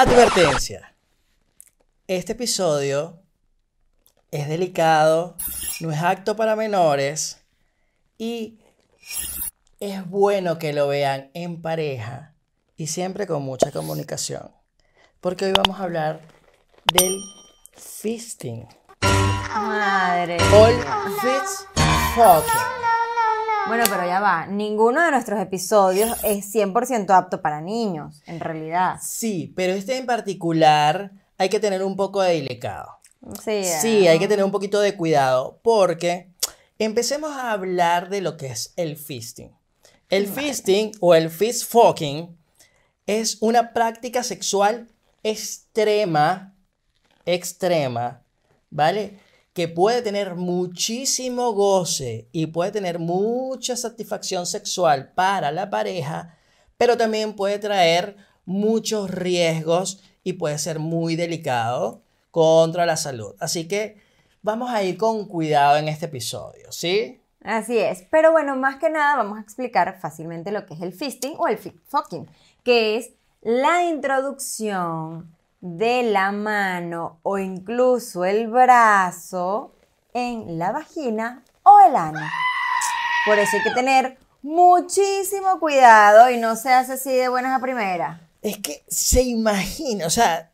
Advertencia. Este episodio es delicado, no es acto para menores y es bueno que lo vean en pareja y siempre con mucha comunicación. Porque hoy vamos a hablar del fisting. Madre. All fits fucking. Bueno, pero ya va. Ninguno de nuestros episodios es 100% apto para niños, en realidad. Sí, pero este en particular hay que tener un poco de delicado. Sí. Sí, eh, hay que tener un poquito de cuidado porque empecemos a hablar de lo que es el fisting. El fisting o el fist fucking es una práctica sexual extrema, extrema, ¿vale? Que puede tener muchísimo goce y puede tener mucha satisfacción sexual para la pareja, pero también puede traer muchos riesgos y puede ser muy delicado contra la salud. Así que vamos a ir con cuidado en este episodio, ¿sí? Así es. Pero bueno, más que nada vamos a explicar fácilmente lo que es el fisting o el fucking, que es la introducción de la mano o incluso el brazo en la vagina o el ano. Por eso hay que tener muchísimo cuidado y no se hace así de buenas a primeras. Es que se imagina, o sea,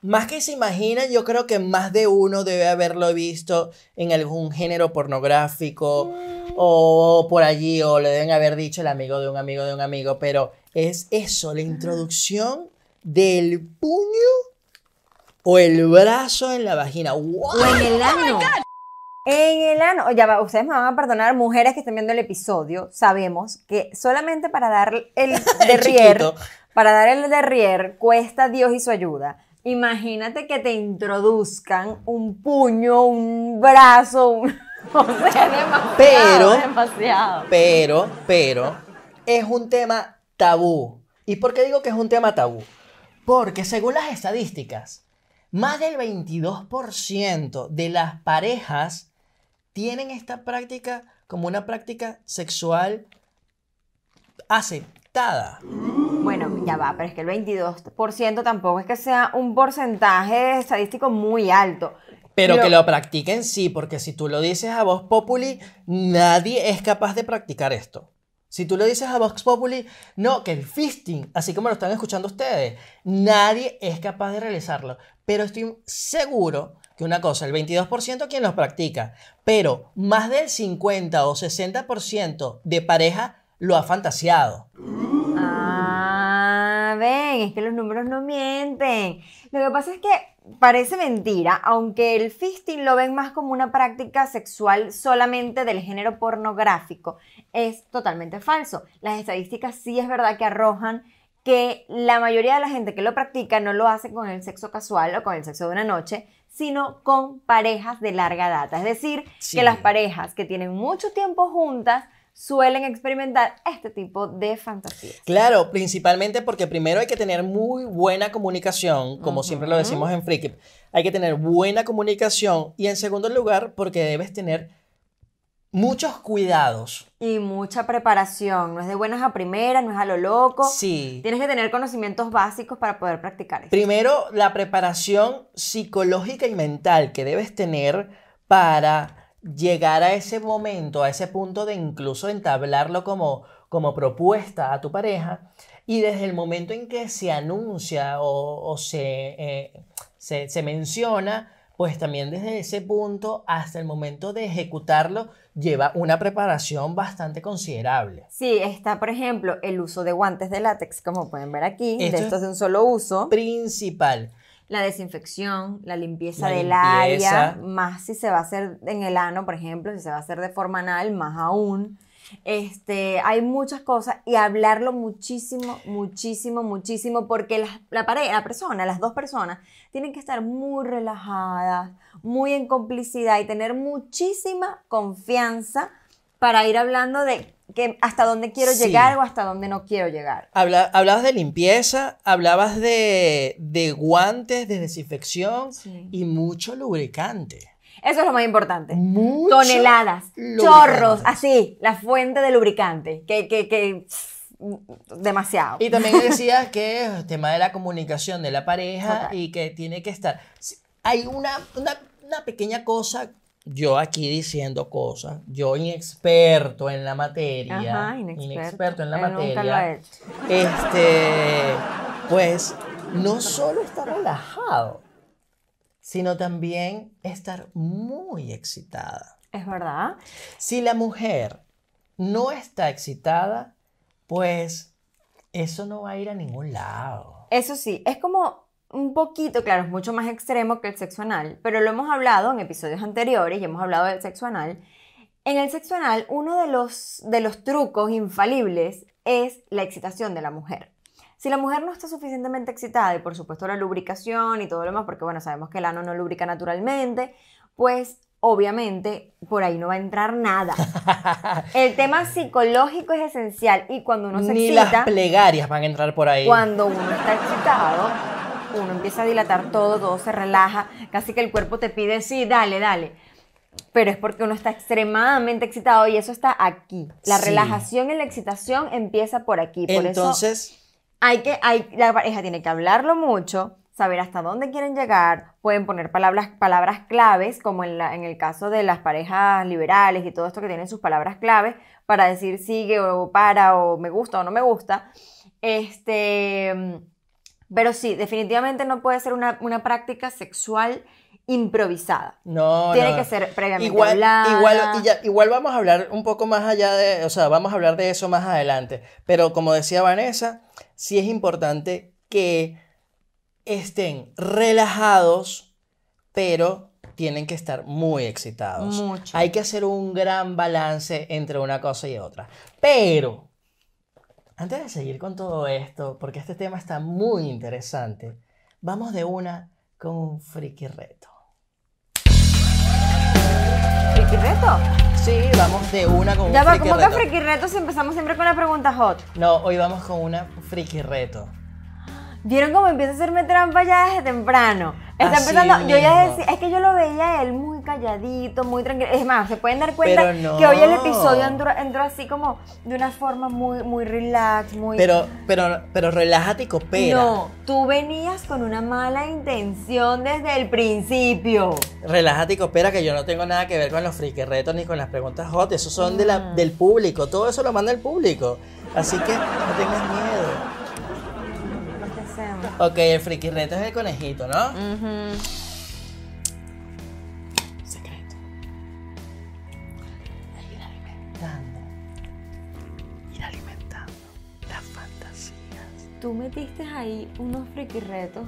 más que se imagina, yo creo que más de uno debe haberlo visto en algún género pornográfico o por allí, o le deben haber dicho el amigo de un amigo de un amigo, pero es eso, la introducción del puño o el brazo en la vagina. ¡Wow! O en el ano. En el ano, ya va, ustedes me van a perdonar, mujeres que estén viendo el episodio, sabemos que solamente para dar el derrier, para dar el derrier, cuesta Dios y su ayuda. Imagínate que te introduzcan un puño, un brazo, un... O sea, demasiado, Pero- demasiado. Pero, pero, es un tema tabú. ¿Y por qué digo que es un tema tabú? Porque según las estadísticas, más del 22% de las parejas tienen esta práctica como una práctica sexual aceptada. Bueno, ya va, pero es que el 22% tampoco es que sea un porcentaje estadístico muy alto. Pero que lo practiquen sí, porque si tú lo dices a Vox Populi, nadie es capaz de practicar esto. Si tú lo dices a Vox Populi, no, que el fisting, así como lo están escuchando ustedes, nadie es capaz de realizarlo. Pero estoy seguro que una cosa, el 22% quien los practica, pero más del 50 o 60% de pareja lo ha fantaseado. Ah, ven, es que los números no mienten. Lo que pasa es que parece mentira, aunque el fisting lo ven más como una práctica sexual solamente del género pornográfico, es totalmente falso. Las estadísticas sí es verdad que arrojan que la mayoría de la gente que lo practica no lo hace con el sexo casual o con el sexo de una noche, sino con parejas de larga data. Es decir, Sí. que las parejas que tienen mucho tiempo juntas suelen experimentar este tipo de fantasías. Claro, principalmente porque primero hay que tener muy buena comunicación, como siempre lo decimos en Freaky. Hay que tener buena comunicación y en segundo lugar porque debes tener muchos cuidados. Y mucha preparación, no es de buenas a primeras, no es a lo loco. Sí. Tienes que tener conocimientos básicos para poder practicar esto. Primero, la preparación psicológica y mental que debes tener para llegar a ese momento, a ese punto de incluso entablarlo como, como propuesta a tu pareja. Y desde el momento en que se anuncia o, o se, eh, se, se menciona, pues también desde ese punto hasta el momento de ejecutarlo lleva una preparación bastante considerable. Sí, está, por ejemplo, el uso de guantes de látex, como pueden ver aquí, Esto de es- estos de un solo uso. Principal. La desinfección, la limpieza La del limpieza. área, más si se va a hacer en el ano, por ejemplo, si se va a hacer de forma anal, más aún. Este, hay muchas cosas y hablarlo muchísimo, muchísimo, muchísimo, porque la, la pareja, la persona, las dos personas, tienen que estar muy relajadas, muy en complicidad y tener muchísima confianza para ir hablando de que hasta dónde quiero Sí. llegar o hasta dónde no quiero llegar. Habla- hablabas de limpieza, hablabas de, de guantes, de desinfección Sí. y mucho lubricante. Eso es lo más importante. Mucho toneladas, lubricante. chorros, así, la fuente de lubricante, que, que, que demasiado. Y también decía que el tema de la comunicación de la pareja Total. y que tiene que estar. Hay una, una, una pequeña cosa, yo aquí diciendo cosas, yo inexperto en la materia. Ajá, inexperto. en la Él nunca lo materia. ha hecho. Este, pues no solo estar relajado, sino también estar muy excitada. Es verdad. Si la mujer no está excitada, pues eso no va a ir a ningún lado. Eso sí, es como un poquito, claro, es mucho más extremo que el sexo anal, pero lo hemos hablado en episodios anteriores y hemos hablado del sexo anal. En el sexo anal, uno de los, de los trucos infalibles es la excitación de la mujer. Si la mujer no está suficientemente excitada, y por supuesto la lubricación y todo lo demás, porque bueno, sabemos que el ano no lubrica naturalmente, pues obviamente por ahí no va a entrar nada. El tema psicológico es esencial y cuando uno se Ni excita... las plegarias van a entrar por ahí. Cuando uno está excitado, uno empieza a dilatar todo, todo se relaja, casi que el cuerpo te pide, sí, dale, dale. Pero es porque uno está extremadamente excitado y eso está aquí. La Sí. relajación y la excitación empieza por aquí. Por eso Entonces, hay que, hay, la pareja tiene que hablarlo mucho, saber hasta dónde quieren llegar, pueden poner palabras, palabras claves, como en, el caso de las parejas liberales y todo esto que tienen sus palabras claves, para decir sigue o para o me gusta o no me gusta. Este, pero sí, definitivamente no puede ser una, una práctica sexual improvisada. no, Tiene no. que ser previamente Igual, hablada. igual, y ya- igual vamos a hablar un poco más allá de, o sea, vamos a hablar de eso más adelante. Pero como decía Vanessa, sí es importante que estén relajados, pero tienen que estar muy excitados. Mucho. Hay que hacer un gran balance entre una cosa y otra. Pero, antes de seguir con todo esto, porque este tema está muy interesante, vamos de una con un friki reto. ¿Friki reto? Sí, vamos de una con Ya un va, friki ¿cómo que reto. friki reto si empezamos siempre con la pregunta hot? No, hoy vamos con una friki reto. ¿Vieron cómo empieza a hacerme trampa ya desde temprano? Está Así empezando, yo ya decía, es que yo lo veía a él muy calladito, muy tranquilo. Es más, se pueden dar cuenta no. que hoy el episodio entró, entró así como de una forma muy, muy relax, muy... Pero, pero, pero relájate y coopera. No, tú venías con una mala intención desde el principio. Relájate y coopera, que yo no tengo nada que ver con los friki retos ni con las preguntas hot. Esos son de la, del público. Todo eso lo manda el público. Así que no tengas miedo. Ok, el friki reto es el conejito, ¿no? Ujú. Secreto. Ir alimentando. Ir alimentando las fantasías. Tú metiste ahí unos friki retos.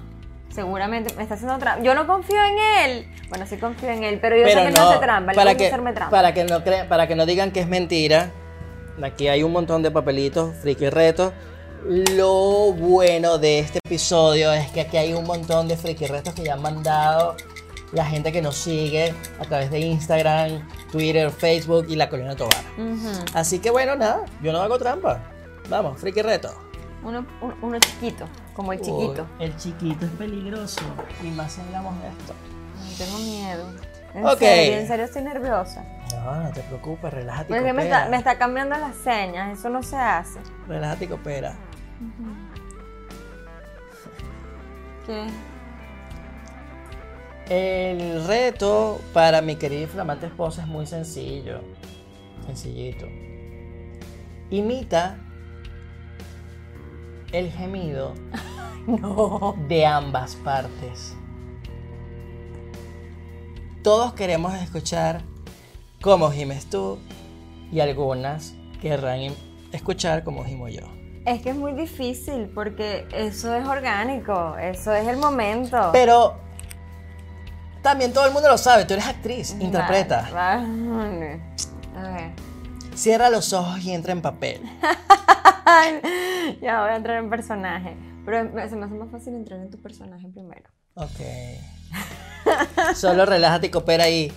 Seguramente me está haciendo trampa. Yo no confío en él. Bueno, sí confío en él, pero yo sé que no, hace trampa. Para que, hacerme trampa. para que no crea- para que no digan que es mentira. Aquí hay un montón de papelitos, friki retos. Lo bueno de este episodio es que aquí hay un montón de friki retos que ya han mandado la gente que nos sigue a través de Instagram, Twitter, Facebook y la Colina Tobar. Así que bueno, nada, yo no hago trampa. Vamos, friki reto. uno, un- uno chiquito, como el chiquito. Uy, el chiquito es peligroso. Y más si hablamos de esto. Tengo miedo. En Ok. serio, en serio estoy nerviosa. No, no te preocupes, relájate y Porque me está, me está cambiando las señas, eso no se hace. Relájate y coopera. ¿Qué? El reto para mi querida y flamante esposa es muy sencillo. Sencillito. Imita el gemido No. de ambas partes. Todos queremos escuchar cómo gimes tú y algunas querrán escuchar cómo gimo yo. Es que es muy difícil porque eso es orgánico, eso es el momento. Pero también todo el mundo lo sabe, tú eres actriz, interpreta. Vale. A ver. Cierra los ojos y entra en papel. ya voy a entrar en personaje. Pero se me hace más fácil entrar en tu personaje primero. Ok. Solo relájate y coopera ahí.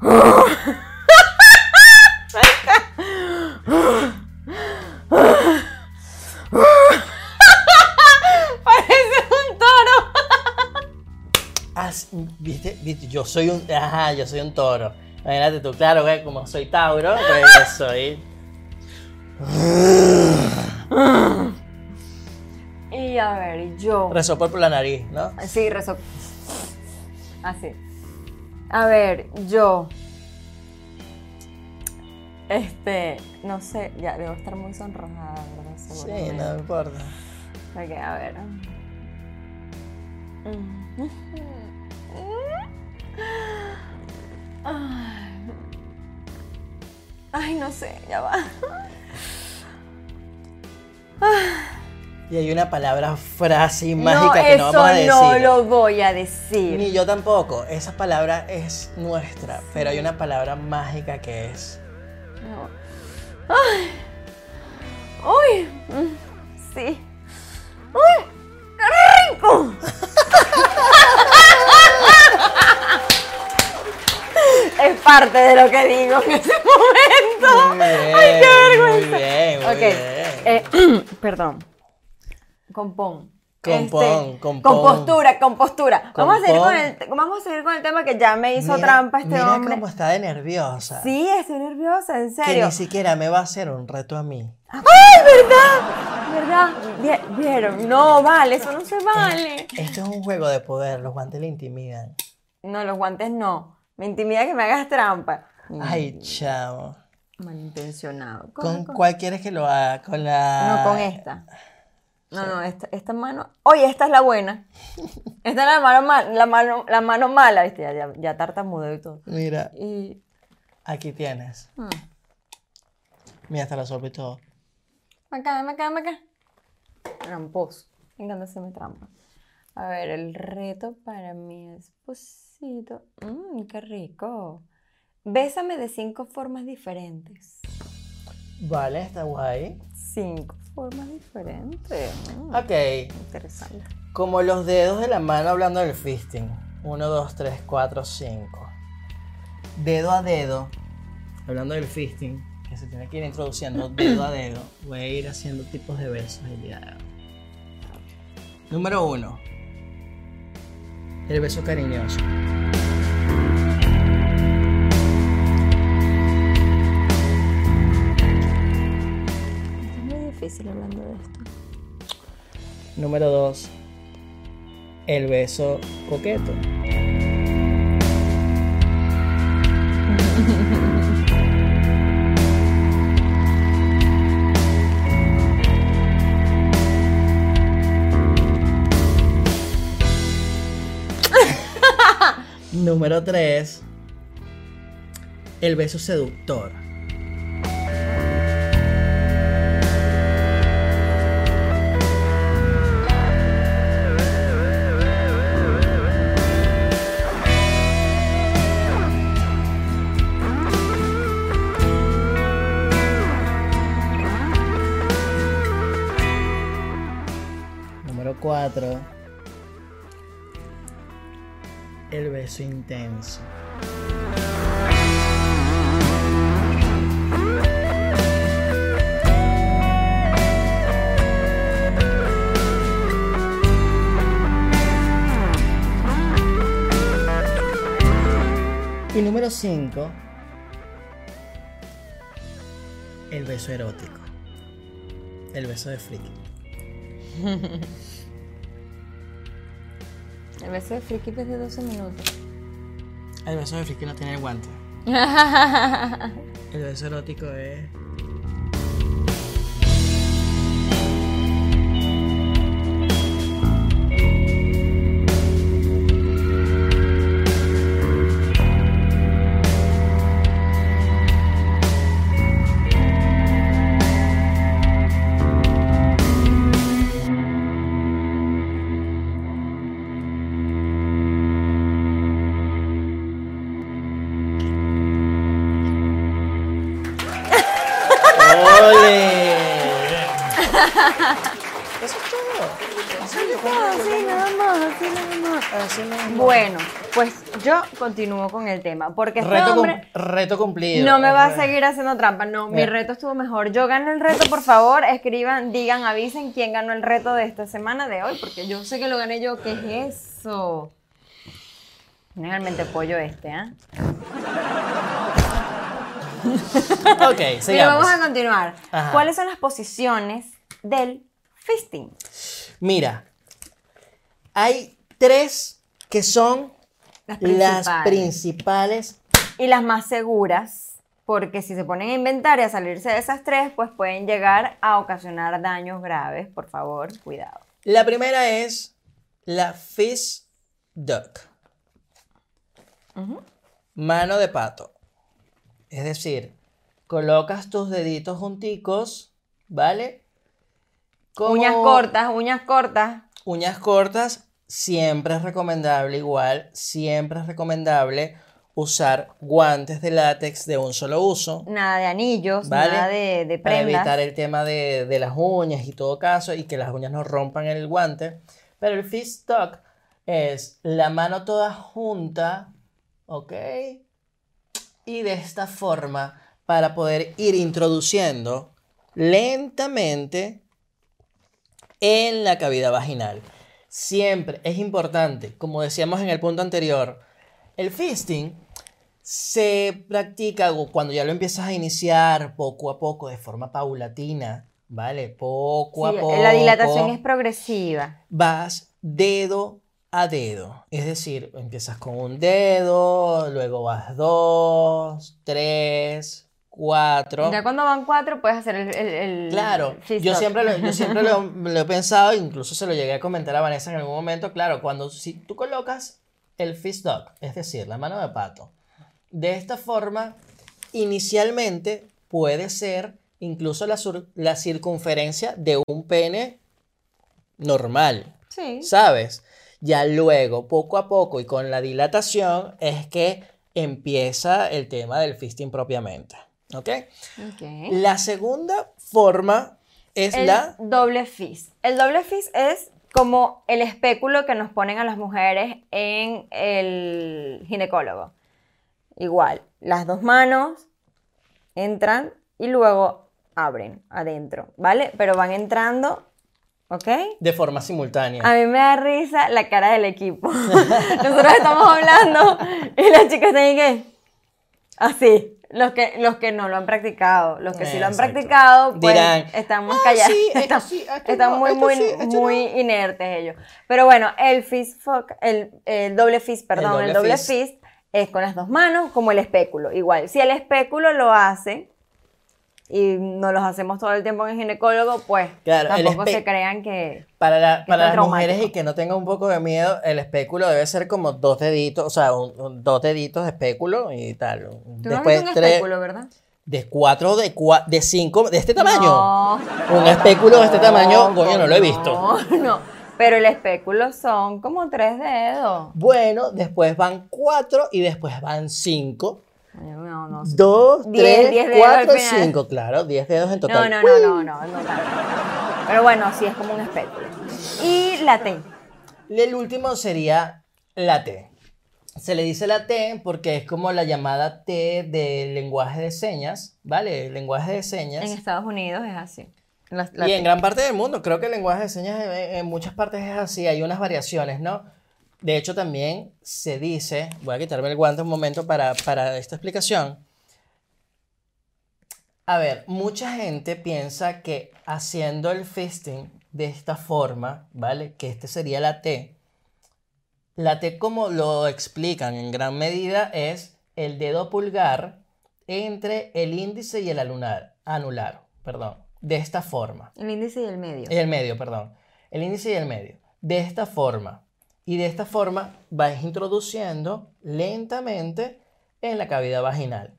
¿viste? ¿Viste? Yo soy un. Ajá, yo soy un toro. Imagínate tú, claro, como soy Tauro, pues yo soy. Y a ver, yo. Resoplo por la nariz, ¿no? Sí, rezo. Así. A ver, yo. Este, no sé, ya debo estar muy sonrojada, ¿verdad? Sí, no me importa. Ok, a ver. Ay. Ay, no sé, ya va. Y hay una palabra, frase No, mágica que no vamos a decir. no lo voy a decir. Ni yo tampoco. Esa palabra es nuestra, pero hay una palabra mágica que es. No. Ay. Uy. Mm, Sí. Uy. ¡Qué rico! es parte de lo que digo en ese momento. Bien, Ay, qué vergüenza. Muy bien, muy Ok, bien. eh, perdón. Compón. Compón, compón. Compostura, compostura. Vamos a, seguir con Compón. el, vamos a seguir con el tema que ya me hizo Mira- trampa este mira hombre. cómo está de nerviosa. Sí, estoy nerviosa, en Que serio. ni siquiera me va a hacer un reto a mí. ¡Ay, verdad! ¿Verdad? Vi- ¿Vieron? No, vale, eso no se vale. Esto es un juego de poder, los guantes le intimidan. No, los guantes no. Me intimida que me hagas trampa. Ay, chamo. Malintencionado. ¿Con cuál quieres que lo haga? Con la. No, con esta. No, no, esta, esta mano. Oye, esta es la buena. Esta es la mano, mal- la mano, la mano mala, ¿viste? Ya, ya, ya tartamudo y todo. Mira, Y. aquí tienes. hmm, Mira, hasta la sopa y todo. Acá, acá, acá. Tramposo. Me encanta hacerme trampa. A ver, el reto para mi Mmm, qué rico. Bésame de cinco formas diferentes. Vale, está guay. Cinco formas diferentes. Mm, Ok. Interesante. Como los dedos de la mano hablando del fisting. 1, 2, 3, 4, 5. Dedo a dedo. Hablando del fisting, que se tiene que ir introduciendo dedo a dedo. Voy a ir haciendo tipos de besos el día de hoy. Número 1. El beso cariñoso. Es muy difícil hablando de esto. Número 2. El beso coqueto. Número 3. El beso seductor. Intenso. Y número 5. El beso erótico. El beso de friki. El beso de friki es de 12 minutos. El beso de friki no tiene guante. El beso erótico es. Así nada más, así nada más. Así nada más. Bueno, pues yo continúo con el tema. Porque este reto, cum- hombre reto cumplido. no me va a seguir haciendo trampa. No, mi reto estuvo mejor. Yo gano el reto, por favor. Escriban, digan, avisen quién ganó el reto de esta semana de hoy. Porque yo sé que lo gané yo. ¿Qué es eso? Realmente pollo este, ¿ah? Ok, Pero sigamos. vamos a continuar. Ajá. ¿Cuáles son las posiciones del fisting? Mira, hay tres que son Las las principales. Y las más seguras, porque si se ponen a inventar y a salirse de esas tres, pues pueden llegar a ocasionar daños graves. Por favor, cuidado. La primera es la fist duck. Mano de pato. Es decir, colocas tus deditos junticos, ¿vale? Como Uñas cortas, uñas cortas. Uñas cortas, siempre es recomendable, igual, siempre es recomendable usar guantes de látex de un solo uso. Nada de anillos, ¿Vale? nada de, de para evitar el tema de, de las uñas y todo caso y que las uñas no rompan el guante. Pero el fist tuck es la mano toda junta, ¿ok? Y de esta forma para poder ir introduciendo lentamente en la cavidad vaginal. Siempre es importante, como decíamos en el punto anterior, el fisting se practica cuando ya lo empiezas a iniciar poco a poco, de forma paulatina, ¿vale? Poco Sí, a poco. la dilatación es progresiva. Vas dedo a dedo. Es decir, empiezas con un dedo, luego vas dos, tres, cuatro. Ya cuando van cuatro, puedes hacer el. el- el Claro, yo siempre, lo, yo siempre lo, lo he pensado, incluso se lo llegué a comentar a Vanessa en algún momento, claro, cuando si tú colocas el fist dog, es decir, la mano de pato, de esta forma, inicialmente puede ser incluso la, sur- la circunferencia de un pene normal, Sí. ¿sabes? Ya luego, poco a poco y con la dilatación, es que empieza el tema del fisting propiamente, ¿ok? Ok. La segunda forma es El la... doble fist. El doble fist es como el espéculo que nos ponen a las mujeres en el ginecólogo. Igual, las dos manos entran y luego abren adentro, ¿vale? Pero van entrando, ¿ok? De forma simultánea. A mí me da risa la cara del equipo. Nosotros estamos hablando y las chicas tienen que... Así. Los que, los que no lo han practicado. Los que sí lo han Exacto. practicado, pues Dirán, están muy "Ah, callados. sí, están sí, están no, muy, muy, sí, muy inertes ellos. Pero bueno, el fist fuck, el, el doble fist, perdón, doble el doble fist. fist es con las dos manos como el espéculo. Igual, si el espéculo lo hace y no los hacemos todo el tiempo en el ginecólogo, pues Claro, tampoco se crean que... Para, la- para las traumático. mujeres y que no tengan un poco de miedo, el espéculo debe ser como dos deditos, o sea, un- un- dos deditos de espéculo y tal. Tú Después un tres, espéculo, ¿verdad? de cuatro, de cua- de cinco, de este tamaño. No. Un espéculo de este tamaño, coño, no lo he visto. No, no. Pero el espéculo son como tres dedos. Bueno, después van cuatro y después van cinco. No, no. Dos, Diez, tres, diez cuatro, cinco, claro, diez dedos en No, total. no, no, no, no, no tanto. Pero bueno, sí es como un espéculo. Y la T. El último sería la T. Se le dice la T porque es como la llamada T del lenguaje de señas, ¿vale? El lenguaje de señas. En Estados Unidos es así. La- la y en gran parte del mundo, creo que el lenguaje de señas en, en muchas partes es así, hay unas variaciones, ¿no? De hecho, también se dice, voy a quitarme el guante un momento para, para esta explicación. A ver, mucha gente piensa que haciendo el fisting de esta forma, ¿vale? Que este sería la T. La T, como lo explican en gran medida, es el dedo pulgar entre el índice y el anular, anular, perdón, de esta forma. El índice y el medio. El medio, perdón. El índice y el medio. De esta forma. Y de esta forma vas introduciendo lentamente en la cavidad vaginal.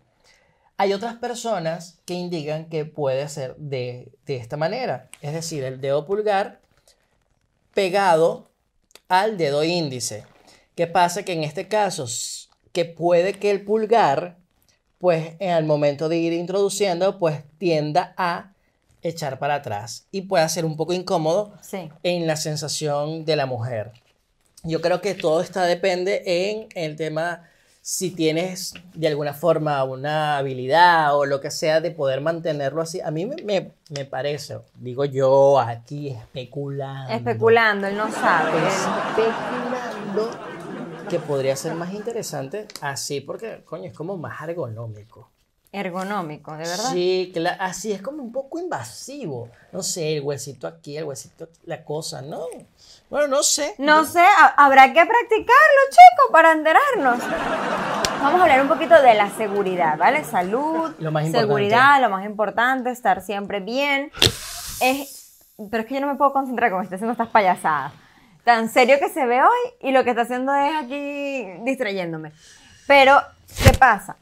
Hay otras personas que indican que puede ser de, de esta manera. Es decir, el dedo pulgar pegado al dedo índice. ¿Qué pasa? Que en este caso, que puede que el pulgar, pues en el momento de ir introduciendo, pues tienda a echar para atrás y puede ser un poco incómodo Sí. en la sensación de la mujer. Yo creo que todo está depende en el tema si tienes de alguna forma una habilidad o lo que sea de poder mantenerlo así. A mí me, me- me parece, digo yo aquí especulando. Especulando, él no sabe. Especulando que podría ser más interesante así porque, coño, es como más ergonómico. Ergonómico, de verdad. Sí, así es como un poco invasivo. No sé, el huesito aquí, el huesito, la cosa, ¿no? Bueno, no sé. No sé, ha- habrá que practicarlo, chicos, para enterarnos. Vamos a hablar un poquito de la seguridad, ¿vale? Salud, Lo más seguridad, lo más importante, estar siempre bien. Es, pero es que yo no me puedo concentrar con estoy haciendo estas payasadas. Tan serio que se ve hoy y lo que está haciendo es aquí distrayéndome. Pero, ¿qué pasa?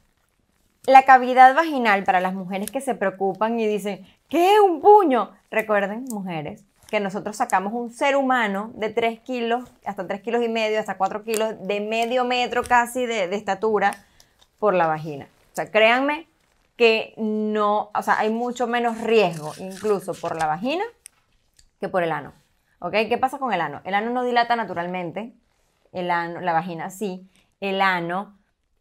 La cavidad vaginal para las mujeres que se preocupan y dicen, ¿qué es un puño? Recuerden, mujeres, que nosotros sacamos un ser humano de 3 kilos, hasta 3 kilos y medio, hasta 4 kilos, de medio metro casi de, de estatura por la vagina. O sea, créanme que no, o sea, hay mucho menos riesgo incluso por la vagina que por el ano. ¿Ok? ¿Qué pasa con el ano? El ano no dilata naturalmente, el ano, la vagina sí, el ano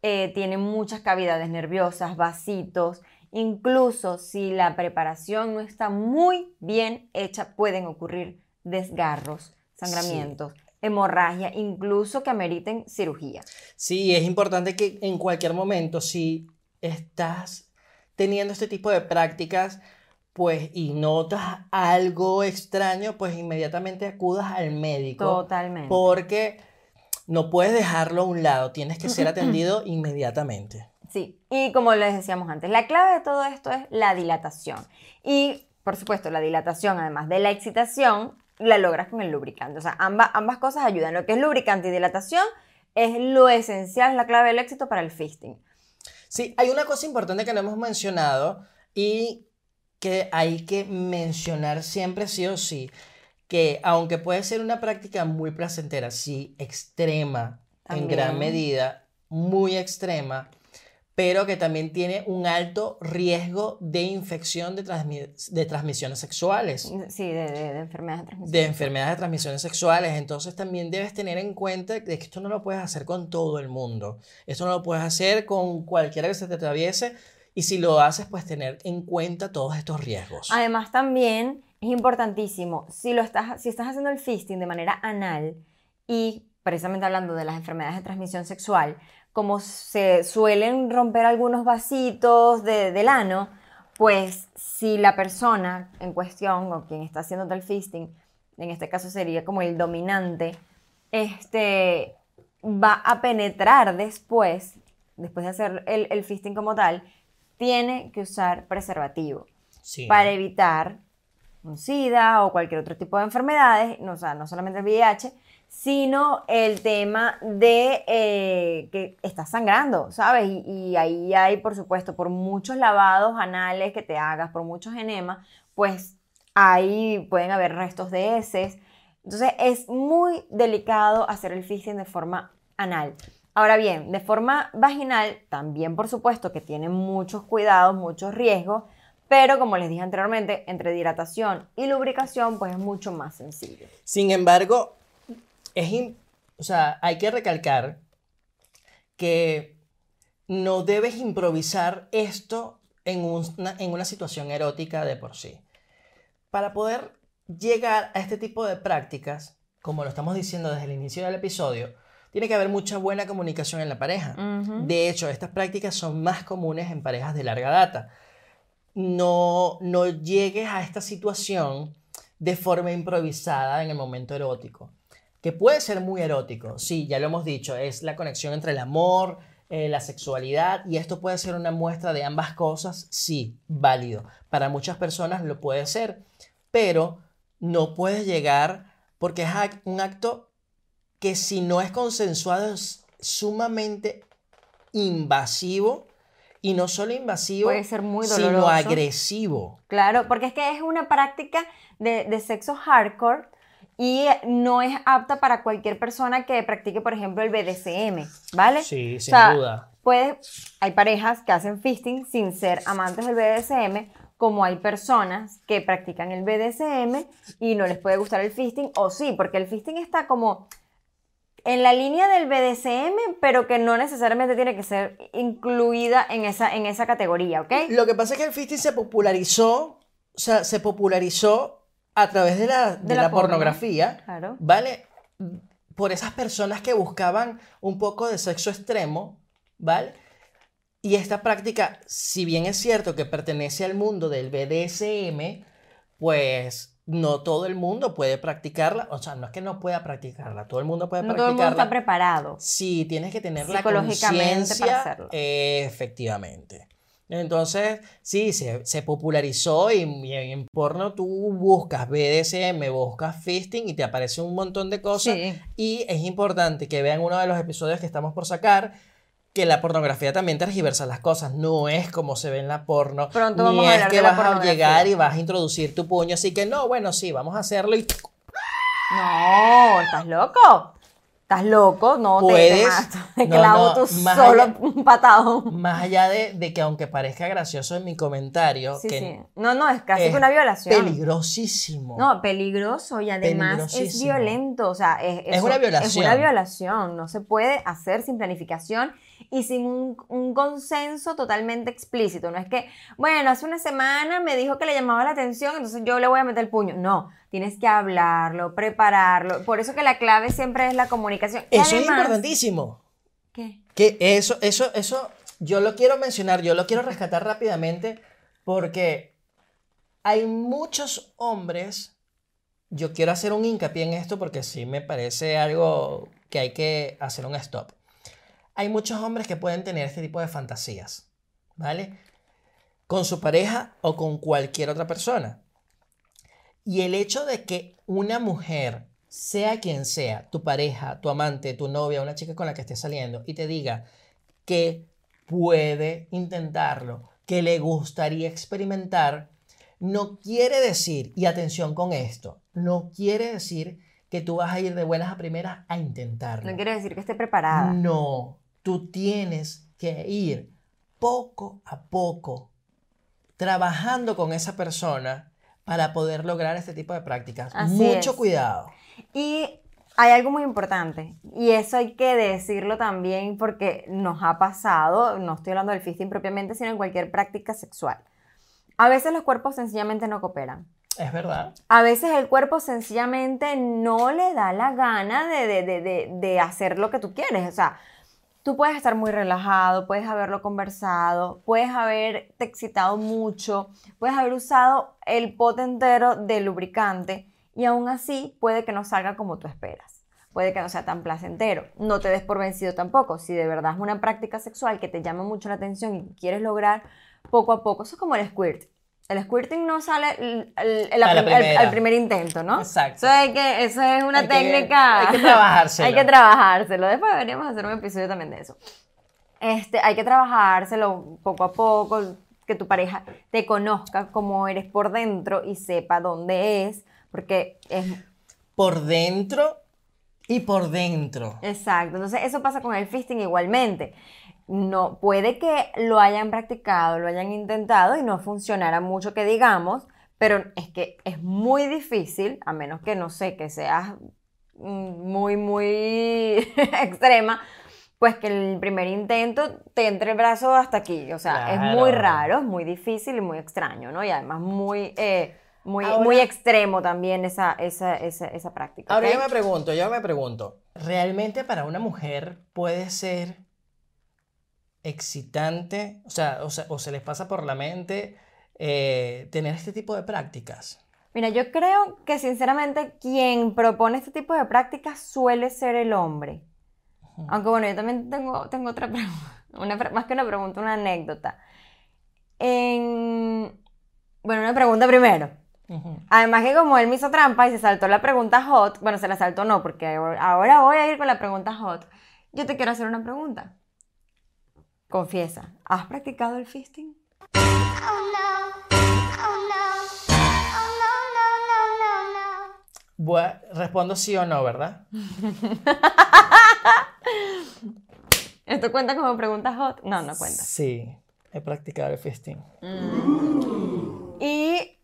eh, tiene muchas cavidades nerviosas, vasitos, incluso si la preparación no está muy bien hecha, pueden ocurrir desgarros, sangramientos, hemorragia, incluso que ameriten cirugía. Sí, es importante que en cualquier momento, si estás teniendo este tipo de prácticas, pues y notas algo extraño, pues inmediatamente acudas al médico. Totalmente. Porque no puedes dejarlo a un lado, tienes que ser atendido inmediatamente. Sí, y como les decíamos antes, la clave de todo esto es la dilatación. Y, por supuesto, la dilatación, además de la excitación, la logras con el lubricante. O sea, ambas, ambas cosas ayudan. Lo que es lubricante y dilatación es lo esencial, es la clave del éxito para el fisting. Sí, hay una cosa importante que no hemos mencionado y que hay que mencionar siempre sí o sí, que aunque puede ser una práctica muy placentera, sí, extrema en gran medida, muy extrema, pero que también tiene un alto riesgo de infección de, transmi- de transmisiones sexuales Sí, de, de- de enfermedades de transmisión. de enfermedades de transmisiones sexuales. Entonces también debes tener en cuenta de que esto no lo puedes hacer con todo el mundo. Esto no lo puedes hacer con cualquiera que se te atraviese. Y si lo haces, pues tener en cuenta todos estos riesgos. Además, también es importantísimo, si, lo estás, si estás haciendo el fisting de manera anal y precisamente hablando de las enfermedades de transmisión sexual, como se suelen romper algunos vasitos de- del ano, pues si la persona en cuestión o quien está haciendo el fisting, en este caso sería como el dominante, este, va a penetrar después, después de hacer el, el fisting como tal, tiene que usar preservativo Sí. para evitar un SIDA o cualquier otro tipo de enfermedades, no, sea, no solamente el VIH, sino el tema de eh, que estás sangrando, ¿sabes? Y, y ahí hay, por supuesto, por muchos lavados anales que te hagas, por muchos enemas, pues ahí pueden haber restos de heces. Entonces es muy delicado hacer el fisting de forma anal. Ahora bien, de forma vaginal, también por supuesto que tiene muchos cuidados, muchos riesgos, pero como les dije anteriormente, entre dilatación y lubricación, pues es mucho más sencillo. Sin embargo, es o sea, hay que recalcar que no debes improvisar esto en una, en una situación erótica de por sí. Para poder llegar a este tipo de prácticas, como lo estamos diciendo desde el inicio del episodio, tiene que haber mucha buena comunicación en la pareja. De hecho, estas prácticas son más comunes en parejas de larga data. No, no llegues a esta situación de forma improvisada en el momento erótico, que puede ser muy erótico, sí, ya lo hemos dicho, es la conexión entre el amor, eh, la sexualidad, y esto puede ser una muestra de ambas cosas, sí, válido. Para muchas personas lo puede ser, pero no puedes llegar porque es un acto que si no es consensuado es sumamente invasivo y no solo invasivo, Puede ser muy sino agresivo. Claro, porque es que es una práctica de, de sexo hardcore y no es apta para cualquier persona que practique, por ejemplo, el BDSM, ¿vale? Sí, O sin sea, duda. Puede, hay parejas que hacen fisting sin ser amantes del BDSM, como hay personas que practican el BDSM y no les puede gustar el fisting, o sí, porque el fisting está como en la línea del BDSM, pero que no necesariamente tiene que ser incluida en esa, en esa categoría, ¿ok? Lo que pasa es que el fisting se popularizó, o sea, se popularizó a través de la, de la la porno. pornografía, Claro. ¿vale? Por esas personas que buscaban un poco de sexo extremo, ¿vale? Y esta práctica, si bien es cierto que pertenece al mundo del BDSM, pues no todo el mundo puede practicarla. O sea, no es que no pueda practicarla, todo el mundo puede No todo el practicarla. mundo está preparado. Sí, tienes que tener la conciencia. hacerlo. Efectivamente. Entonces, sí, se, se popularizó y, y en porno tú buscas BDSM, buscas fisting y te aparece un montón de cosas. Sí. Y es importante que vean uno de los episodios que estamos por sacar, que la pornografía también tergiversa las cosas. No es como se ve en la porno. Pronto ni vamos a es hablar que de la vas a llegar y vas a introducir tu puño. Así que no, bueno, sí, vamos a hacerlo y No, ¿estás loco? ¿Estás loco? No, te- te, Puedes- mato. Te no, clavo no, tú solo allá- un patadón. Más allá de, de que aunque parezca gracioso en mi comentario, Sí, que sí. No, no, es casi es que una violación. peligrosísimo. No, peligroso y además es violento, o sea, es, Es una Es violación. una violación, no se puede hacer sin planificación y sin un, un consenso totalmente explícito. No es que, bueno, hace una semana me dijo que le llamaba la atención, entonces yo le voy a meter el puño. No, tienes que hablarlo, prepararlo. Por eso que la clave siempre es la comunicación. Y Eso es importantísimo. ¿Qué? Que eso, eso, eso, yo lo quiero mencionar, yo lo quiero rescatar rápidamente porque hay muchos hombres, yo quiero hacer un hincapié en esto porque sí me parece algo que hay que hacer un stop. Hay muchos hombres que pueden tener este tipo de fantasías, ¿vale? Con su pareja o con cualquier otra persona. Y el hecho de que una mujer, sea quien sea, tu pareja, tu amante, tu novia, una chica con la que estés saliendo, y te diga que puede intentarlo, que le gustaría experimentar, no quiere decir, y atención con esto, no quiere decir que tú vas a ir de buenas a primeras a intentarlo. No quiere decir que esté preparada. No, tú tienes que ir poco a poco trabajando con esa persona para poder lograr este tipo de prácticas. Así Mucho es. cuidado. Y hay algo muy importante, y eso hay que decirlo también porque nos ha pasado, no estoy hablando del fisting propiamente, sino en cualquier práctica sexual. A veces los cuerpos sencillamente no cooperan. Es verdad. A veces el cuerpo sencillamente no le da la gana de, de- de- de- de hacer lo que tú quieres. O sea, tú puedes estar muy relajado, puedes haberlo conversado, puedes haberte excitado mucho, puedes haber usado el pote entero de lubricante y aún así puede que no salga como tú esperas. Puede que no sea tan placentero. No te des por vencido tampoco. Si de verdad es una práctica sexual que te llama mucho la atención y quieres lograr poco a poco, eso es como el squirt. El squirting no sale el- el- el- prim- al- primer intento, ¿no? Exacto. Eso, hay que, eso es una Hay que- técnica. hay que trabajárselo. hay que trabajárselo. Después deberíamos hacer un episodio también de eso. Este, hay que trabajárselo poco a poco, que tu pareja te conozca cómo eres por dentro y sepa dónde es, porque es Por dentro y por dentro. Exacto, entonces eso pasa con el fisting igualmente. No, puede que lo hayan practicado, lo hayan intentado y no funcionara mucho que digamos, pero es que es muy difícil, a menos que no sé, que seas mm, muy, muy extrema, pues que el primer intento te entre el brazo hasta aquí. O sea, es muy raro, es muy difícil y muy extraño, ¿no? Y además muy, eh, muy, Ahora- muy extremo también esa, esa, esa, esa práctica. Ahora yo me pregunto, yo me pregunto, ¿realmente para una mujer puede ser excitante? O sea, o, se- o se les pasa por la mente eh, tener este tipo de prácticas. Mira, yo creo que sinceramente quien propone este tipo de prácticas suele ser el hombre. Aunque bueno, yo también tengo, tengo otra pregunta, una más que una pregunta, una anécdota. En... Bueno, una pregunta primero. Ujú. Además que como él me hizo trampa y se saltó la pregunta hot, bueno, se la saltó no, porque ahora voy a ir con la pregunta hot. Yo te quiero hacer una pregunta. Confiesa, ¿has practicado el fisting? Respondo sí o no, ¿verdad? ¿Esto cuenta como pregunta hot? No, no cuenta. Sí, he practicado el fisting. Y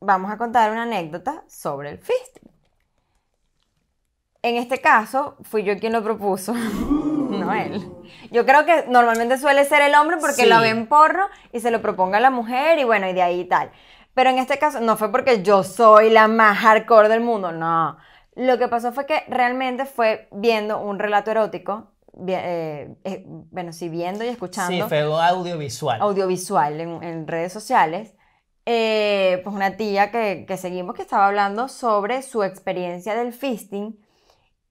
vamos a contar una anécdota sobre el fisting. En este caso, fui yo quien lo propuso, no él. Yo creo que normalmente suele ser el hombre porque Sí. lo ve en porno y se lo proponga a la mujer y bueno, y de ahí y tal. Pero en este caso no fue porque yo soy la más hardcore del mundo, no. Lo que pasó fue que realmente fue viendo un relato erótico eh, eh, bueno, sí, viendo y Sí, escuchando fue audiovisual. audiovisual en, en redes sociales, eh, pues una tía que, que seguimos que estaba hablando sobre su experiencia del fisting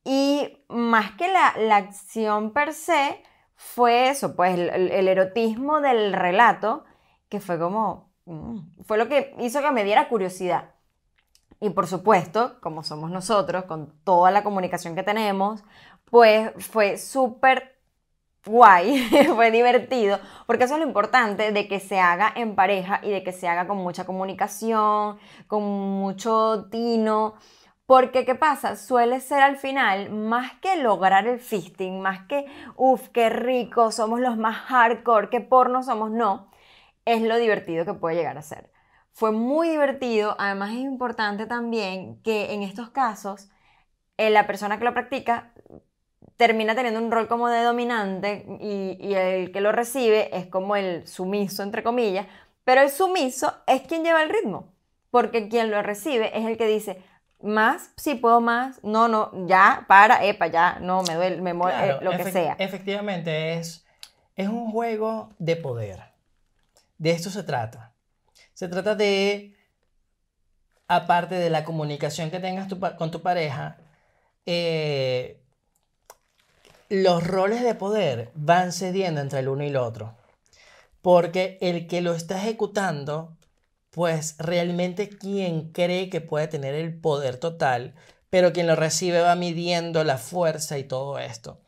y más que la, la acción per se, fue eso, pues el, el- erotismo del relato, que fue como, mm, fue lo que hizo que me diera curiosidad. Y por supuesto, como somos nosotros, con toda la comunicación que tenemos, pues fue súper guay, fue divertido, porque eso es lo importante de que se haga en pareja y de que se haga con mucha comunicación, con mucho tino, porque ¿qué pasa? Suele ser al final, más que lograr el fisting, más que, uff, qué rico, somos los más hardcore, qué porno somos, no, es lo divertido que puede llegar a ser. Fue muy divertido, además es importante también que en estos casos eh, la persona que lo practica termina teniendo un rol como de dominante y, y el que lo recibe es como el sumiso, entre comillas, pero el sumiso es quien lleva el ritmo, porque quien lo recibe es el que dice, más, sí puedo más, no, no, ya, para, epa, ya, no, me duele, me mueve, Claro, lo que sea. Efectivamente, es, es un juego de poder. De esto se trata. Se trata de, aparte de la comunicación que tengas tu con tu pareja, eh, los roles de poder van cediendo entre el uno y el otro. Porque el que lo está ejecutando, pues realmente quien cree que puede tener el poder total, pero quien lo recibe va midiendo la fuerza y todo esto.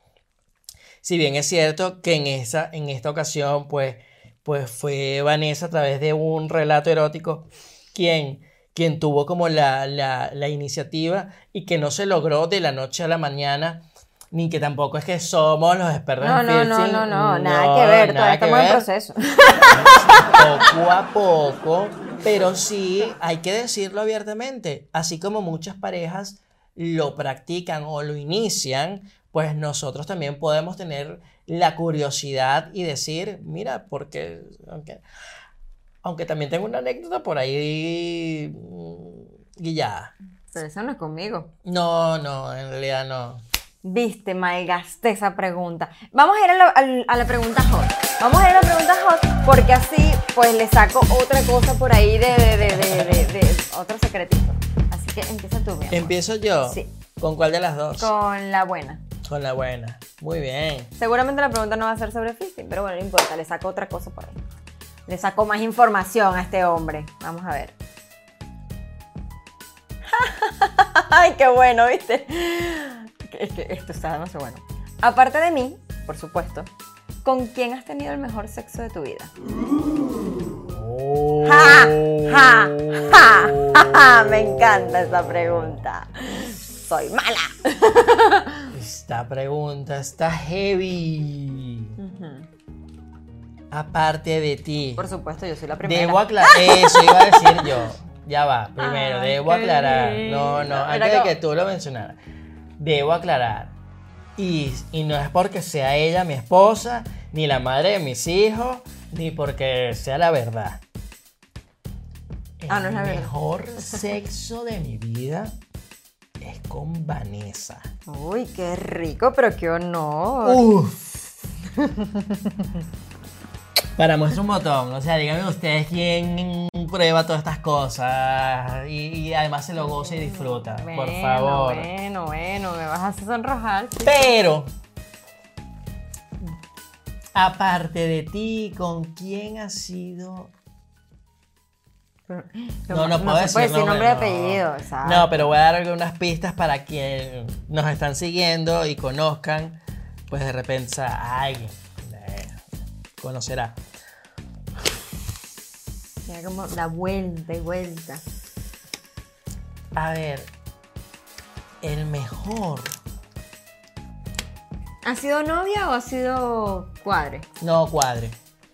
Si bien es cierto que en, esa, en esta ocasión, pues, pues fue Vanessa a través de un relato erótico quien, quien tuvo como la, la, la iniciativa y que no se logró de la noche a la mañana, ni que tampoco es que somos los expertos No, en no, no, fisting. no, no, nada No, que ver, nada todavía que estamos en ver proceso. poco a poco, pero sí hay que decirlo abiertamente, así como muchas parejas lo practican o lo inician, pues nosotros también podemos tener la curiosidad y decir, mira, porque aunque, aunque también tengo una anécdota por ahí mm, guillada. Pero eso no es conmigo. No, no, en realidad no. Viste, malgasté esa pregunta. Vamos a ir a la, al- a la pregunta hot. Vamos a ir a la pregunta hot porque así pues le saco otra cosa por ahí de, de- de- otro secretito. Así que empieza tú, mi amor. Empiezo yo. Sí. ¿Con cuál de las dos? Con la buena. Con la buena. Muy bien. Seguramente la pregunta no va a ser sobre fisting, pero bueno, no importa, le saco otra cosa por ahí. Le saco más información a este hombre. Vamos a ver. Ay, qué bueno, ¿viste? Es que esto está demasiado bueno. Aparte de mí, por supuesto, ¿con quién has tenido el mejor sexo de tu vida? ¡Ja! ¡Ja! ¡Ja! ¡Ja! Me encanta esa pregunta. Soy mala. Esta pregunta está heavy. Aparte de ti. Por supuesto, yo soy la primera. Debo aclarar. Eso iba a decir yo. Ya va. Primero, Ay, debo aclarar. No, no, antes de que tú lo mencionaras. Debo aclarar. Y, y no es porque sea ella mi esposa, ni la madre de mis hijos, ni porque sea la verdad. Ah, no es la verdad. mejor sexo de mi vida es con Vanessa. Uy, qué rico, pero qué honor. Uf. Para muestra un botón, o sea, díganme ustedes quién prueba todas estas cosas y, y además se lo goza y disfruta, por favor. Bueno, bueno, me vas a hacer sonrojar. Pero, aparte de ti, ¿con quién ha sido? No, no puedo se decir puede decir nombre y no. apellido. exacto. No, pero voy a dar algunas pistas para quien nos están siguiendo y conozcan, pues de repente a alguien conocerá. Ya como da vuelta y vuelta. A ver, el mejor. ¿Ha sido novia o ha sido cuadre? No cuadre.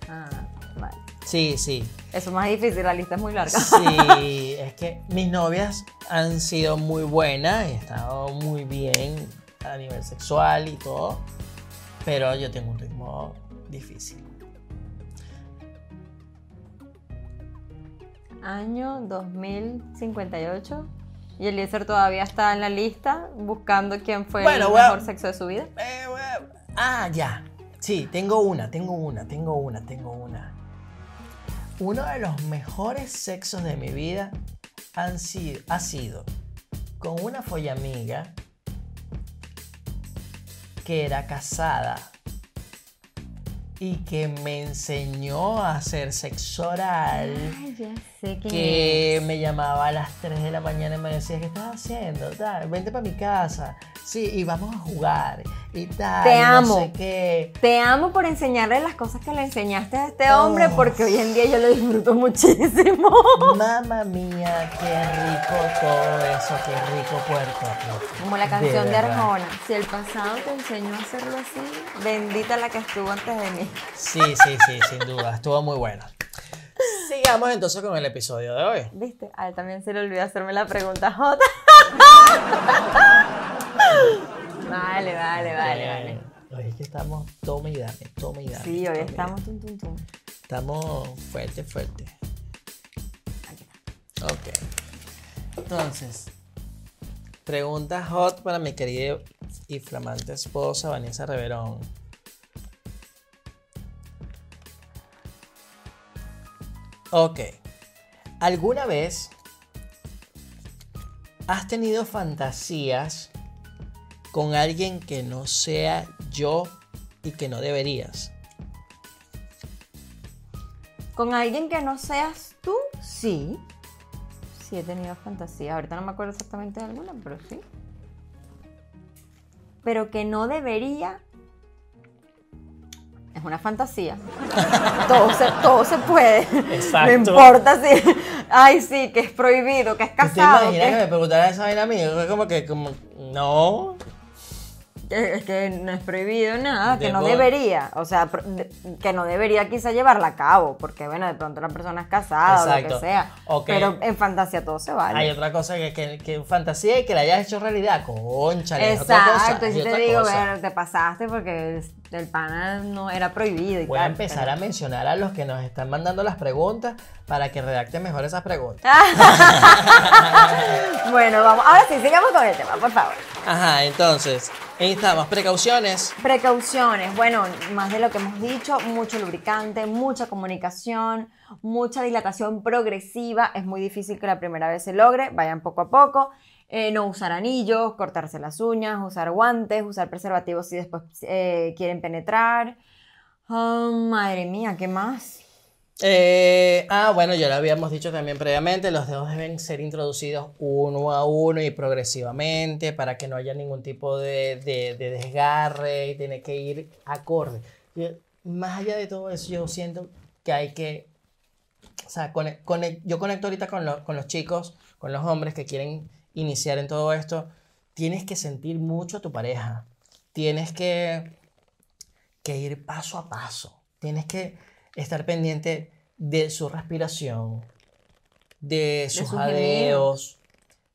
Ah, vale. Sí, sí. Eso es más difícil, la lista es muy larga. Sí, es que mis novias han sido muy buenas, he estado muy bien a nivel sexual y todo, pero yo tengo un ritmo difícil. Año 2058. Y Eliezer todavía está en la lista buscando quién fue Bueno, el mejor sexo de su vida. Eh, Ah, ya. Sí, tengo una, tengo una, tengo una, tengo una. Uno de los mejores sexos de mi vida han sido, ha sido con una follamiga que era casada y que me enseñó a hacer sexo oral. Ay, ya sé quién que me llamaba a las 3 de la mañana y me decía, ¿qué estás haciendo? Tal, vente para mi casa. Sí, y vamos a jugar. Y tal. Te y no amo. sé qué. Te amo por enseñarle las cosas que le enseñaste a este hombre, porque hoy en día yo lo disfruto muchísimo. Mamma mía, qué rico todo eso, qué rico Puerto. Como la canción de, verdad. Arjona. Si el pasado te enseñó a hacerlo así, bendita la que estuvo antes de mí. Sí, sí, sí, sin duda. Estuvo muy bueno. Sigamos entonces con el episodio de hoy. ¿Viste? A él también se le olvidó hacerme la pregunta J. vale, vale, vale, vale. Hoy es que estamos, toma y dame, toma y dame. Sí, hoy estamos tum tum tum. Estamos fuerte, fuerte. Aquí está. Ok. Entonces, pregunta hot para mi querida y flamante esposa Vanessa Reverón. Ok. ¿Alguna vez has tenido fantasías con alguien que no sea yo y que no deberías? Con alguien que no seas tú, sí. Sí he tenido fantasía. Ahorita no me acuerdo exactamente de alguna, pero sí. Pero que no debería. Es una fantasía. todo, se, todo se puede. Exacto. No importa si. Ay, sí, que es prohibido, que es ¿Tú te casado. imaginas que me preguntara esa vaina a mí? Como que, como, no. Que- Es que no es prohibido nada, que no debería. O sea, que no debería quizá llevarla a cabo, porque bueno, de pronto la persona es casada o lo que sea. Pero en fantasía todo se vale. Hay otra cosa que, que, que fantasía y que la hayas hecho realidad. Cosa. Exacto, y si te digo, ver, te pasaste porque el, pana no era prohibido y Voy a empezar pero- a mencionar a los que nos están mandando las preguntas para que redacten mejor esas preguntas. Bueno, vamos, ahora sí, sigamos con el tema, por favor. Ajá, entonces, ahí estamos. Precauciones. Precauciones, bueno, más de lo que hemos dicho, mucho lubricante, mucha comunicación, mucha dilatación progresiva. Es muy difícil que la primera vez se logre, vayan poco a poco. Eh, no usar anillos, cortarse las uñas, usar guantes, usar preservativos si después eh, quieren penetrar. Ah, madre mía, ¿qué más? Eh, ah, bueno, ya lo habíamos dicho también previamente, los dedos deben ser introducidos uno a uno y progresivamente para que no haya ningún tipo de, de- de desgarre y tiene que ir acorde. Más allá de todo eso, yo siento que hay que, o sea, cone- cone- yo conecto ahorita con, lo- con los chicos, con los hombres que quieren iniciar en todo esto, tienes que sentir mucho a tu pareja, tienes que que ir paso a paso. Tienes que estar pendiente de su respiración, de sus su jadeos,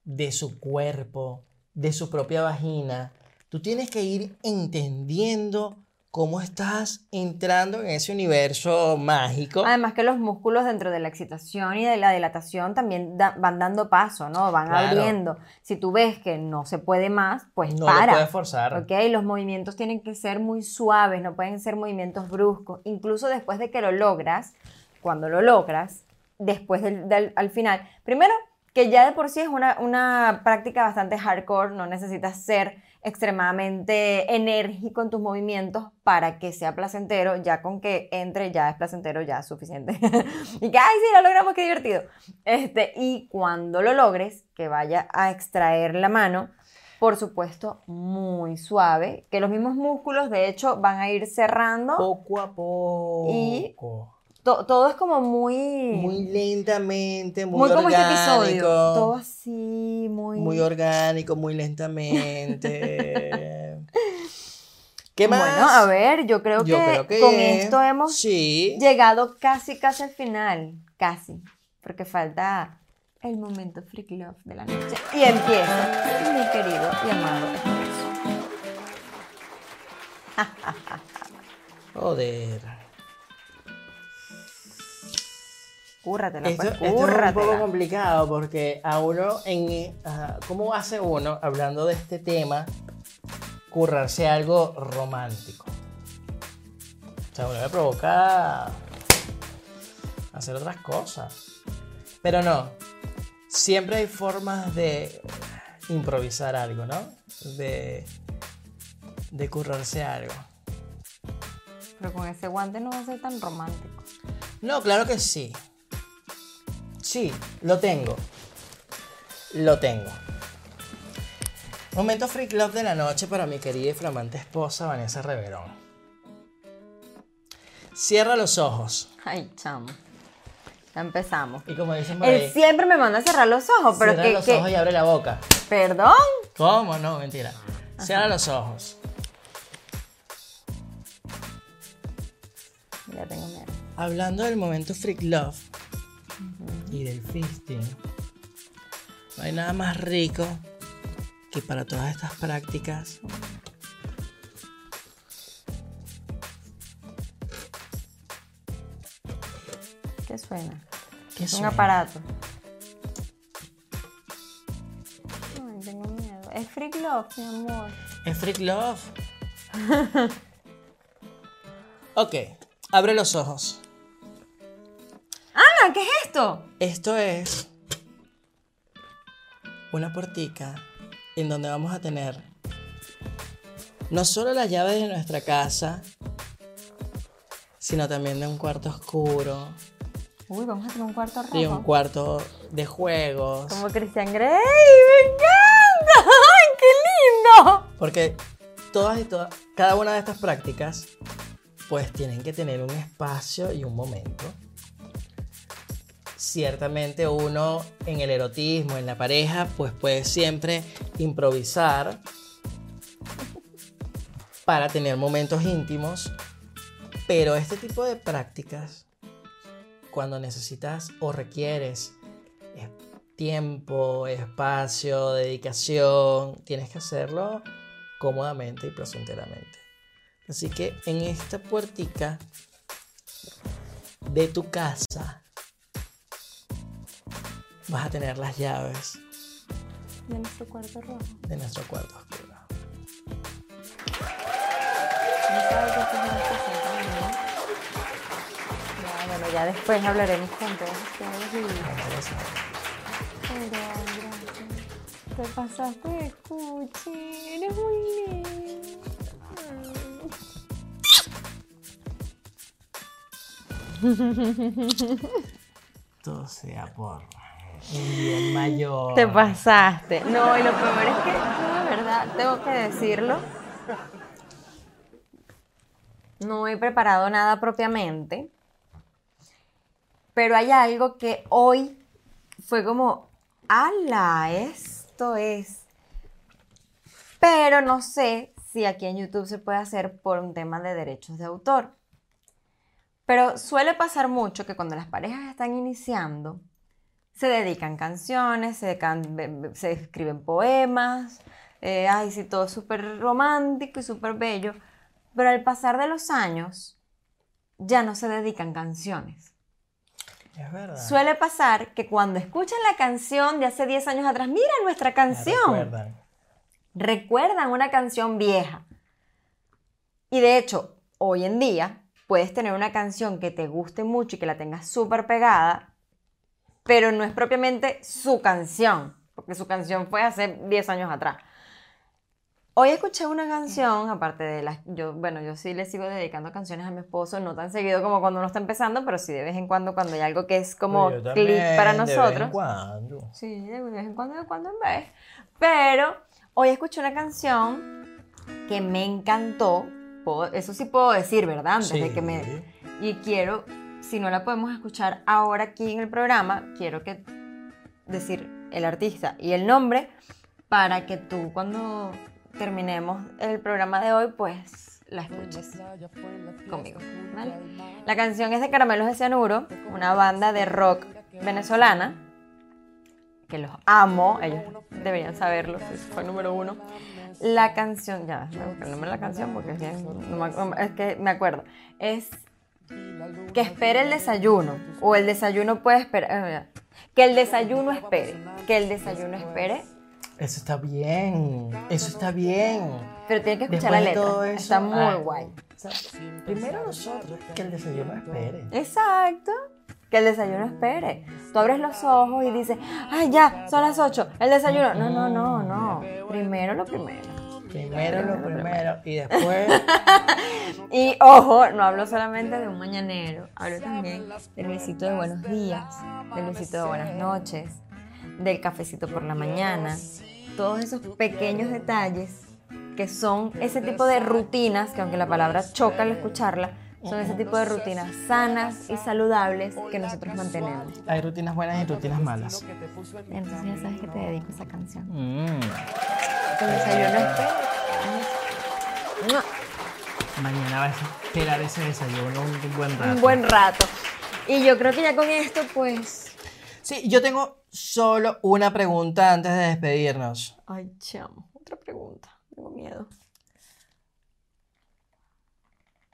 de su cuerpo, de su propia vagina. Tú tienes que ir entendiendo cómo estás entrando en ese universo mágico. Además que los músculos dentro de la excitación y de la dilatación también da- van dando paso, ¿no? Van Claro. abriendo. Si tú ves que no se puede más, pues no para. lo puedes forzar. ¿Ok? Los movimientos tienen que ser muy suaves, no pueden ser movimientos bruscos. Incluso después de que lo logras, cuando lo logras, después del, del- al final, primero que ya de por sí es una, una práctica bastante hardcore, no necesitas ser extremadamente enérgico en tus movimientos para que sea placentero, ya con que entre ya es placentero, ya es suficiente. y que, ay, sí, lo logramos, qué divertido. Este, y cuando lo logres, que vaya a extraer la mano, por supuesto, muy suave, que los mismos músculos, de hecho, van a ir cerrando. Poco a poco. Y- To- todo es como muy... Muy lentamente, muy, muy como este orgánico. episodio. Todo así, muy... Muy orgánico, muy lentamente. ¿Qué más? Bueno, a ver, yo creo, Yo que, creo que con esto hemos Sí. llegado casi, casi al final. Casi. Porque falta el momento freak love de la noche. Y empieza mi querido y amado esposo. Joder. Cúrratela, Esto, pues, esto es un poco complicado porque a uno, en, ajá, ¿cómo hace uno hablando de este tema currarse algo romántico. O sea, uno me provoca hacer otras cosas. Pero no, siempre hay formas de improvisar algo, ¿no? De, de currarse algo. Pero con ese guante no va a ser tan romántico. No, claro que sí. Sí, lo tengo. Lo tengo. Momento freak love de la noche para mi querida y flamante esposa Vanessa Reverón. Cierra los ojos. Ay, chamo. Ya empezamos. Y como dicen por ahí, Él siempre me manda a cerrar los ojos, pero cierra que, los que- ojos y abre la boca. Perdón. ¿Cómo? No, mentira. Cierra los ojos. Ya tengo miedo. Hablando del momento freak love y del fisting, no hay nada más rico que para todas estas prácticas ¿Qué suena? ¿Qué Un suena? aparato. Ay, tengo miedo. Es Freak Love, mi amor. Es freak love. ok, abre los ojos. ¡Ana! ¿Qué es esto? Esto es una puertica en donde vamos a tener no solo las llaves de nuestra casa, sino también de un cuarto oscuro Uy, vamos a tener un cuarto rojo. y un cuarto de juegos. Como Christian Grey. ¡Me encanta! ¡Ay, qué lindo! Porque todas y todas, cada una de estas prácticas, pues tienen que tener un espacio y un momento. Ciertamente uno en el erotismo, en la pareja, pues puede siempre improvisar para tener momentos íntimos, pero este tipo de prácticas, cuando necesitas o requieres eh, tiempo, espacio, dedicación, tienes que hacerlo cómodamente y placenteramente. Así que en esta puertica de tu casa vas a tener las llaves De nuestro cuarto rojo. de nuestro cuarto oscuro. Ya, bueno, ya después hablaremos con todos ustedes y... Pero, gracias. Te pasaste de cuchi. Eres muy lindo. Todo sea por bien mayor. Te pasaste. No, y lo peor es que, de verdad, tengo que decirlo. No he preparado nada propiamente. Pero hay algo que hoy fue como, ala, esto es. Pero no sé si aquí en YouTube se puede hacer por un tema de derechos de autor. Pero suele pasar mucho que cuando las parejas están iniciando, se dedican canciones, se, can- se escriben poemas, eh, ay, sí, todo súper romántico y súper bello, pero al pasar de los años ya no se dedican canciones. Es verdad. Suele pasar que cuando escuchan la canción de hace 10 años atrás, mira nuestra canción, recuerdan. recuerdan una canción vieja. Y de hecho, hoy en día puedes tener una canción que te guste mucho y que la tengas súper pegada, pero no es propiamente su canción, porque su canción fue hace 10 años atrás. Hoy escuché una canción, aparte de las, yo, bueno, yo sí le sigo dedicando canciones a mi esposo, no tan seguido como cuando uno está empezando, pero sí de vez en cuando cuando hay algo que es como Yo clic también, para de vez en nosotros. cuando. Sí, de vez en cuando, de cuando en vez. Pero hoy escuché una canción que me encantó. Puedo- eso sí puedo decir, ¿verdad? Antes de que me... Y quiero, si no la podemos escuchar ahora aquí en el programa, quiero que decir el artista y el nombre para que tú cuando terminemos el programa de hoy, pues la escuches conmigo. ¿vale? La canción es de Caramelos de Cianuro, una banda de rock venezolana, que los amo, ellos deberían saberlo, fue número uno. La canción, ya, el nombre de la canción porque es que me acuerdo, es que espere el desayuno, o el desayuno puede esperar, eh, que el desayuno espere, que el desayuno espere, Eso está bien. Eso está bien. Pero tiene que escuchar Después la todo letra. eso, Está muy ah, guay. o sea, primero nosotros, que el desayuno espere. Exacto. Que el desayuno espere. Tú abres los ojos y dices, ay, ya, son las 8, el desayuno. No, no, no, no. Primero lo primero. Primero lo primero y después. Y ojo, no hablo solamente de un mañanero, hablo también del besito de buenos días, del besito de buenas noches, del cafecito por la mañana, todos esos pequeños detalles que son ese tipo de rutinas, que aunque la palabra choca al escucharla, son ese tipo de rutinas sanas y saludables que nosotros mantenemos. Hay rutinas buenas y rutinas malas. Entonces ya sabes que te dedico esa canción. Mm. Con desayuno. Mañana vas a esperar ese desayuno un buen rato. Un buen rato. Y yo creo que ya con esto, pues. Sí, yo tengo solo una pregunta antes de despedirnos. Ay, chamo, otra pregunta. Tengo miedo.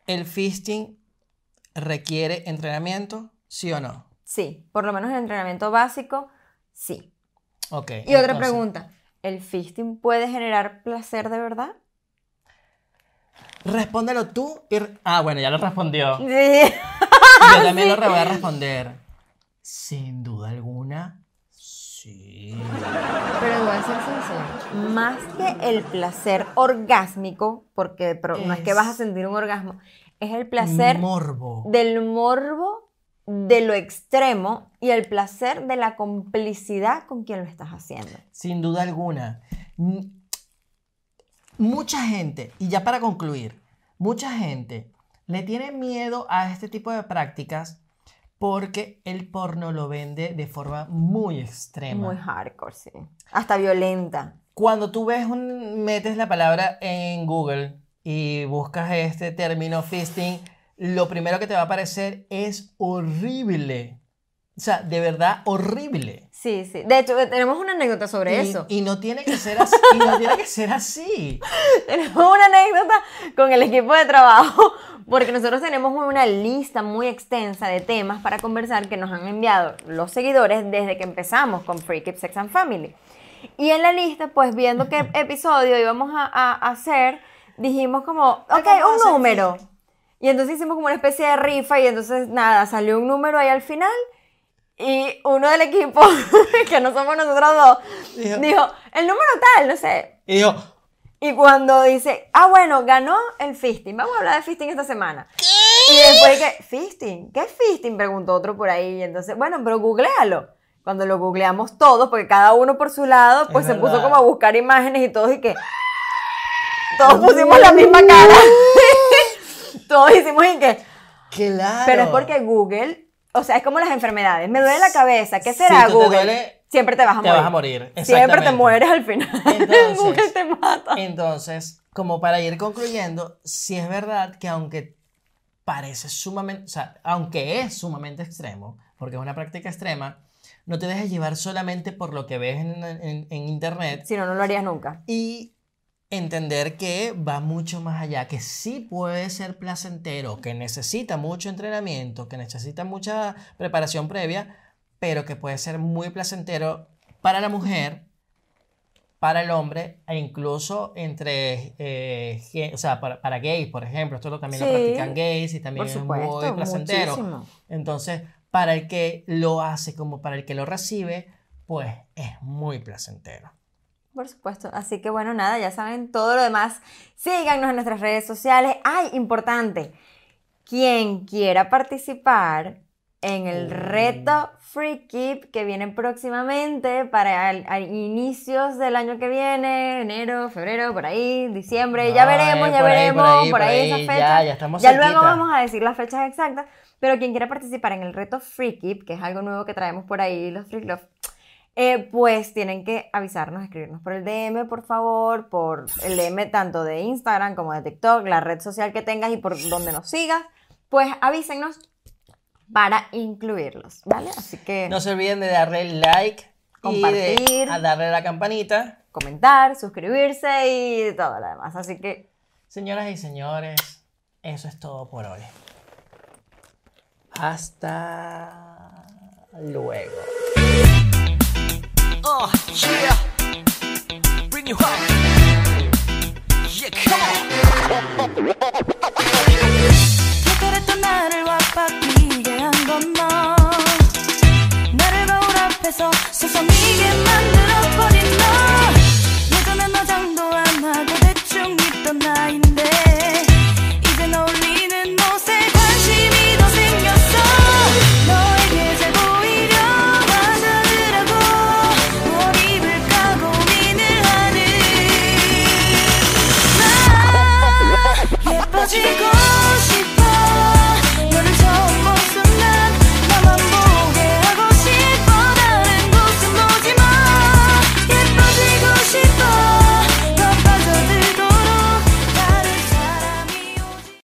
¿El fisting requiere entrenamiento? ¿Sí o no? Sí, por lo menos el entrenamiento básico, sí. Ok. Y otra pregunta. ¿El fisting puede generar placer de verdad? Respóndelo tú. y Ah, bueno, ya lo respondió. Sí. Yo también lo voy a responder. Sin duda alguna, sí. Pero voy a ser sincero. Más que el placer orgásmico, porque pero no es que vas a sentir un orgasmo, es el placer Morbo. del morbo, de lo extremo y el placer de la complicidad con quien lo estás haciendo. Sin duda alguna. Mucha gente, y ya para concluir, mucha gente le tiene miedo a este tipo de prácticas porque el porno lo vende de forma muy extrema. Muy hardcore, sí. Hasta violenta. Cuando tú ves un, metes la palabra en Google y buscas este término fisting, lo primero que te va a aparecer es horrible. O sea, de verdad horrible. Sí, sí. De hecho, tenemos una anécdota sobre Y- eso. Y, no tiene que ser así. y no tiene que ser así. Tenemos una anécdota con el equipo de trabajo, porque nosotros tenemos una lista muy extensa de temas para conversar que nos han enviado los seguidores desde que empezamos con Free Keep Sex and Family. Y en la lista, pues viendo qué episodio íbamos a, a hacer, dijimos como, ok, a un número. Y entonces hicimos como una especie de rifa y entonces nada, salió un número ahí al final. Y uno del equipo, que no somos nosotros dos, Dijo- dijo, el número tal, no sé, Y yo, y cuando dice, ah, bueno, ganó el fisting, vamos a hablar de fisting esta semana. Y después que, fisting, ¿qué es fisting? Preguntó otro por ahí. Y entonces, bueno, pero googlealo. Cuando lo googleamos todos, porque cada uno por su lado, pues Es se puso verdad. como a buscar imágenes y todos y que todos pusimos la misma cara. todos hicimos y que, claro. pero es porque Google, o sea, es como las enfermedades. Me duele la cabeza, ¿qué Si será te Google? duele, Siempre te vas a te morir. vas a morir. Siempre te mueres al final. Entonces- Google te mata. Entonces, como para ir concluyendo, si es verdad que aunque parece sumamente, o sea, aunque es sumamente extremo, porque es una práctica extrema, no te dejes llevar solamente por lo que ves en, en- en internet Si no, no lo harías nunca. y entender que va mucho más allá, que sí puede ser placentero, que necesita mucho entrenamiento, que necesita mucha preparación previa, pero que puede ser muy placentero para la mujer, para el hombre e incluso entre, eh, o sea, para, para gays, por ejemplo, esto también lo practican gays y también Por es supuesto, muy placentero. muchísimo. Entonces, para el que lo hace como para el que lo recibe, pues es muy placentero. Por supuesto. Así que bueno, nada, ya saben todo lo demás. Síganos en nuestras redes sociales. ¡Ay, importante! Quien quiera participar en el reto Free Keep que viene próximamente para el- a inicios del año que viene, enero, febrero, por ahí, diciembre, ya veremos, ya ahí, veremos, por ahí, ahí, ahí, esa ya, fecha. ya estamos luego cerquita. vamos a decir las fechas exactas, pero quien quiera participar en el reto Free Keep, que es algo nuevo que traemos por ahí, los Free Love, eh, pues tienen que avisarnos, escribirnos por el DM, por favor, por el DM tanto de Instagram como de TikTok, la red social que tengas y por donde nos sigas, pues avísennos para incluirlos, ¿vale? Así que No se olviden de darle like y Compartir. de a darle la campanita. comentar, suscribirse y todo lo demás. Así que Señoras y señores, eso es todo por hoy. Hasta luego. Uh, yeah. Bring you up. Yeah, come on.